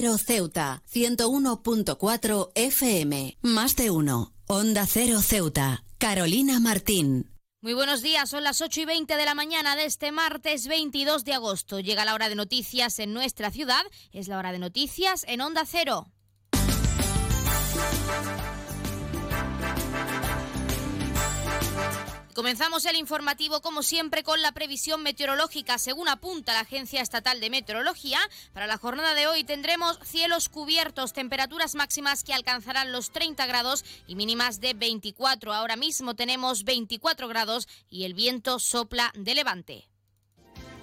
Ceuta, 101.4 FM, más de uno. Onda Cero Ceuta, Carolina Martín. Muy buenos días, son las 8 y 20 de la mañana de este martes 22 de agosto. Llega la hora de noticias en nuestra ciudad, es la hora de noticias en Onda Cero. Comenzamos el informativo como siempre con la previsión meteorológica. Según apunta la Agencia Estatal de Meteorología, para la jornada de hoy tendremos cielos cubiertos, temperaturas máximas que alcanzarán los 30 grados y mínimas de 24. Ahora mismo tenemos 24 grados y el viento sopla de levante.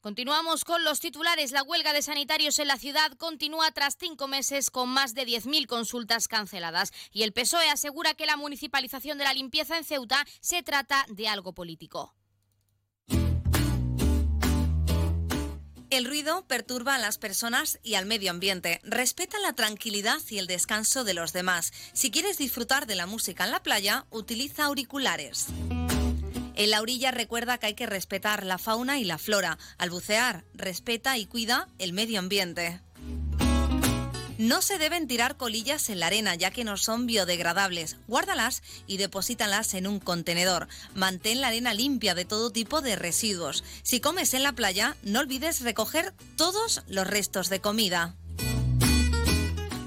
Continuamos con los titulares. La huelga de sanitarios en la ciudad continúa tras cinco meses con más de 10.000 consultas canceladas. Y el PSOE asegura que la municipalización de la limpieza en Ceuta se trata de algo político. El ruido perturba a las personas y al medio ambiente. Respeta la tranquilidad y el descanso de los demás. Si quieres disfrutar de la música en la playa, utiliza auriculares. En la orilla recuerda que hay que respetar la fauna y la flora. Al bucear, respeta y cuida el medio ambiente. No se deben tirar colillas en la arena ya que no son biodegradables. Guárdalas y deposítalas en un contenedor. Mantén la arena limpia de todo tipo de residuos. Si comes en la playa, no olvides recoger todos los restos de comida.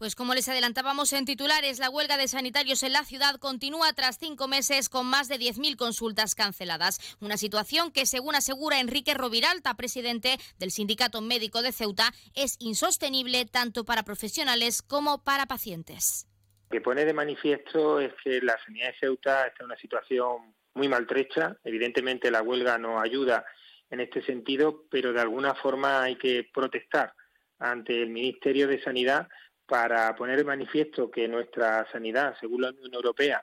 Pues como les adelantábamos en titulares, la huelga de sanitarios en la ciudad continúa tras cinco meses con más de 10.000 consultas canceladas. Una situación que, según asegura Enrique Roviralta, presidente del Sindicato Médico de Ceuta, es insostenible tanto para profesionales como para pacientes. Lo que pone de manifiesto es que la sanidad de Ceuta está en una situación muy maltrecha. Evidentemente la huelga no ayuda en este sentido, pero de alguna forma hay que protestar ante el Ministerio de Sanidad para poner en manifiesto que nuestra sanidad, según la Unión Europea,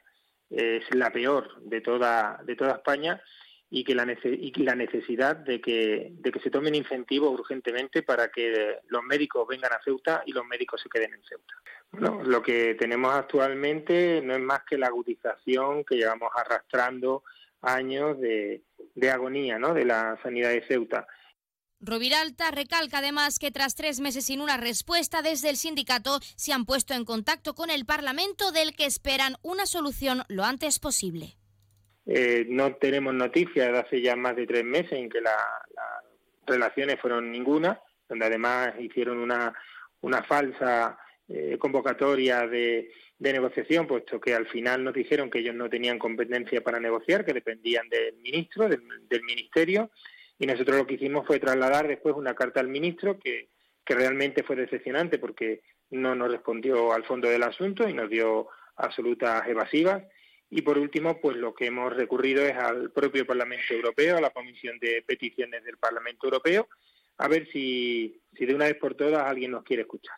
es la peor de toda, de toda España y que la, necesidad de que, se tomen incentivos urgentemente para que los médicos vengan a Ceuta y los médicos se queden en Ceuta. Lo que tenemos actualmente no es más que la agudización que llevamos arrastrando años de, de agonía ¿no? de la sanidad de Ceuta. Roviralta recalca además que tras tres meses sin una respuesta desde el sindicato se han puesto en contacto con el Parlamento del que esperan una solución lo antes posible. Eh, no tenemos noticias de hace ya más de tres meses en que las relaciones fueron ninguna, donde además hicieron una, falsa eh, convocatoria de, negociación, puesto que al final nos dijeron que ellos no tenían competencia para negociar, que dependían del ministro, del ministerio y nosotros lo que hicimos fue trasladar después una carta al ministro que, que realmente fue decepcionante porque no nos respondió al fondo del asunto y nos dio absolutas evasivas. Y por último, pues lo que hemos recurrido es al propio Parlamento Europeo, a la Comisión de Peticiones del Parlamento Europeo, a ver si, si de una vez por todas alguien nos quiere escuchar.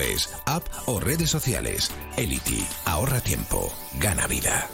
es app o redes sociales. Elity, ahorra tiempo, gana vida.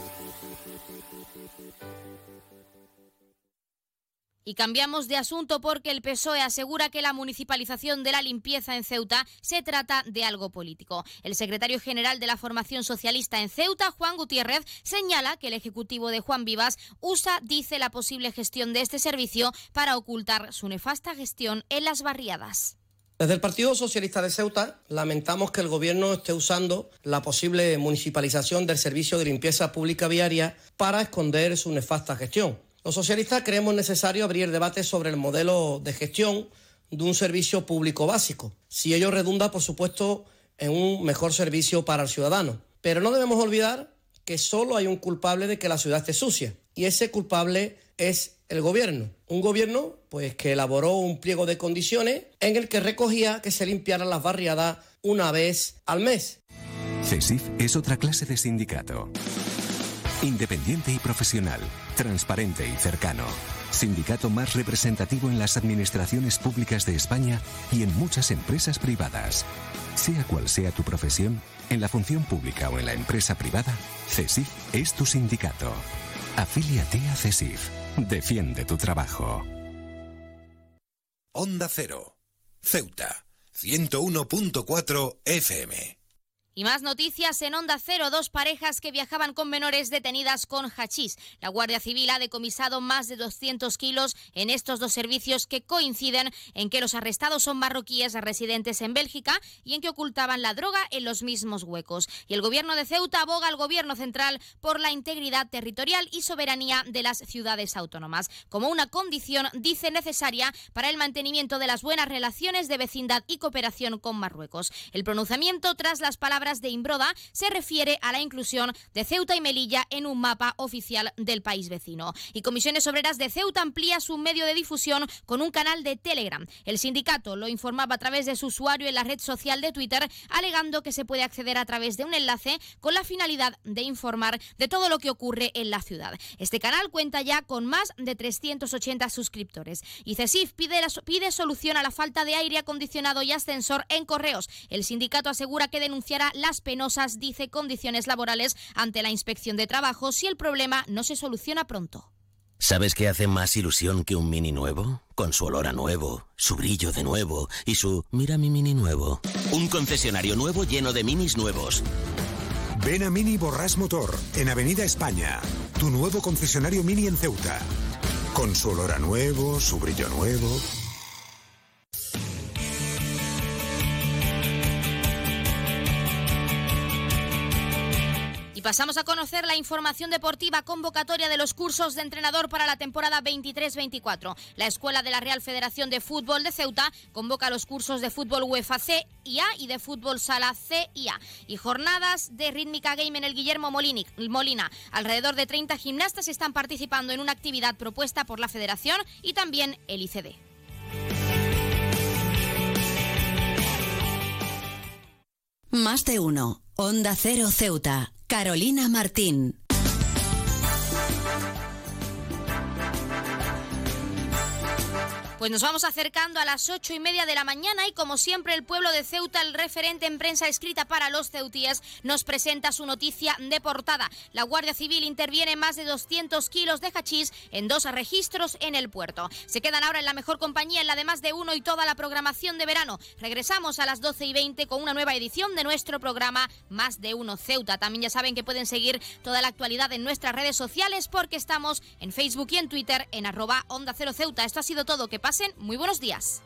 Y cambiamos de asunto porque el PSOE asegura que la municipalización de la limpieza en Ceuta se trata de algo político. El secretario general de la Formación Socialista en Ceuta, Juan Gutiérrez, señala que el Ejecutivo de Juan Vivas usa, dice, la posible gestión de este servicio para ocultar su nefasta gestión en las barriadas. Desde el Partido Socialista de Ceuta lamentamos que el Gobierno esté usando la posible municipalización del servicio de limpieza pública viaria para esconder su nefasta gestión. Los socialistas creemos necesario abrir debate sobre el modelo de gestión de un servicio público básico, si ello redunda, por supuesto, en un mejor servicio para el ciudadano. Pero no debemos olvidar que solo hay un culpable de que la ciudad esté sucia, y ese culpable es el gobierno. Un gobierno pues que elaboró un pliego de condiciones en el que recogía que se limpiaran las barriadas una vez al mes. CESIF es otra clase de sindicato. Independiente y profesional, transparente y cercano. Sindicato más representativo en las administraciones públicas de España y en muchas empresas privadas. Sea cual sea tu profesión, en la función pública o en la empresa privada, CESIF es tu sindicato. Afíliate a CESIF. Defiende tu trabajo. Onda Cero. Ceuta. 101.4 FM. Y más noticias en Onda Cero. Dos parejas que viajaban con menores detenidas con hachís. La Guardia Civil ha decomisado más de 200 kilos en estos dos servicios que coinciden en que los arrestados son marroquíes residentes en Bélgica y en que ocultaban la droga en los mismos huecos. Y el gobierno de Ceuta aboga al gobierno central por la integridad territorial y soberanía de las ciudades autónomas, como una condición, dice, necesaria para el mantenimiento de las buenas relaciones de vecindad y cooperación con Marruecos. El pronunciamiento tras las palabras de Imbroda se refiere a la inclusión de Ceuta y Melilla en un mapa oficial del país vecino. Y Comisiones Obreras de Ceuta amplía su medio de difusión con un canal de Telegram. El sindicato lo informaba a través de su usuario en la red social de Twitter, alegando que se puede acceder a través de un enlace con la finalidad de informar de todo lo que ocurre en la ciudad. Este canal cuenta ya con más de 380 suscriptores. Y CESIF pide, pide solución a la falta de aire acondicionado y ascensor en correos. El sindicato asegura que denunciará las penosas, dice, condiciones laborales ante la inspección de trabajo si el problema no se soluciona pronto. ¿Sabes qué hace más ilusión que un mini nuevo? Con su olor a nuevo, su brillo de nuevo y su mira mi mini nuevo. Un concesionario nuevo lleno de minis nuevos. Ven a Mini Borras Motor, en Avenida España, tu nuevo concesionario Mini en Ceuta. Con su olor a nuevo, su brillo nuevo. Pasamos a conocer la información deportiva convocatoria de los cursos de entrenador para la temporada 23-24. La Escuela de la Real Federación de Fútbol de Ceuta convoca los cursos de fútbol UEFA C y A y de fútbol sala C y A. Y jornadas de rítmica game en el Guillermo Molina. Alrededor de 30 gimnastas están participando en una actividad propuesta por la Federación y también el ICD. Más de uno. Onda Cero Ceuta. Carolina Martín. Pues nos vamos acercando a las ocho y media de la mañana y como siempre el pueblo de Ceuta, el referente en prensa escrita para los ceutíes, nos presenta su noticia de portada. La Guardia Civil interviene más de 200 kilos de hachís en dos registros en el puerto. Se quedan ahora en la mejor compañía, en la de más de uno y toda la programación de verano. Regresamos a las 12 y 20 con una nueva edición de nuestro programa Más de Uno Ceuta. También ya saben que pueden seguir toda la actualidad en nuestras redes sociales porque estamos en Facebook y en Twitter en arroba Onda Cero Ceuta. Esto ha sido todo. Que pasa muy buenos días.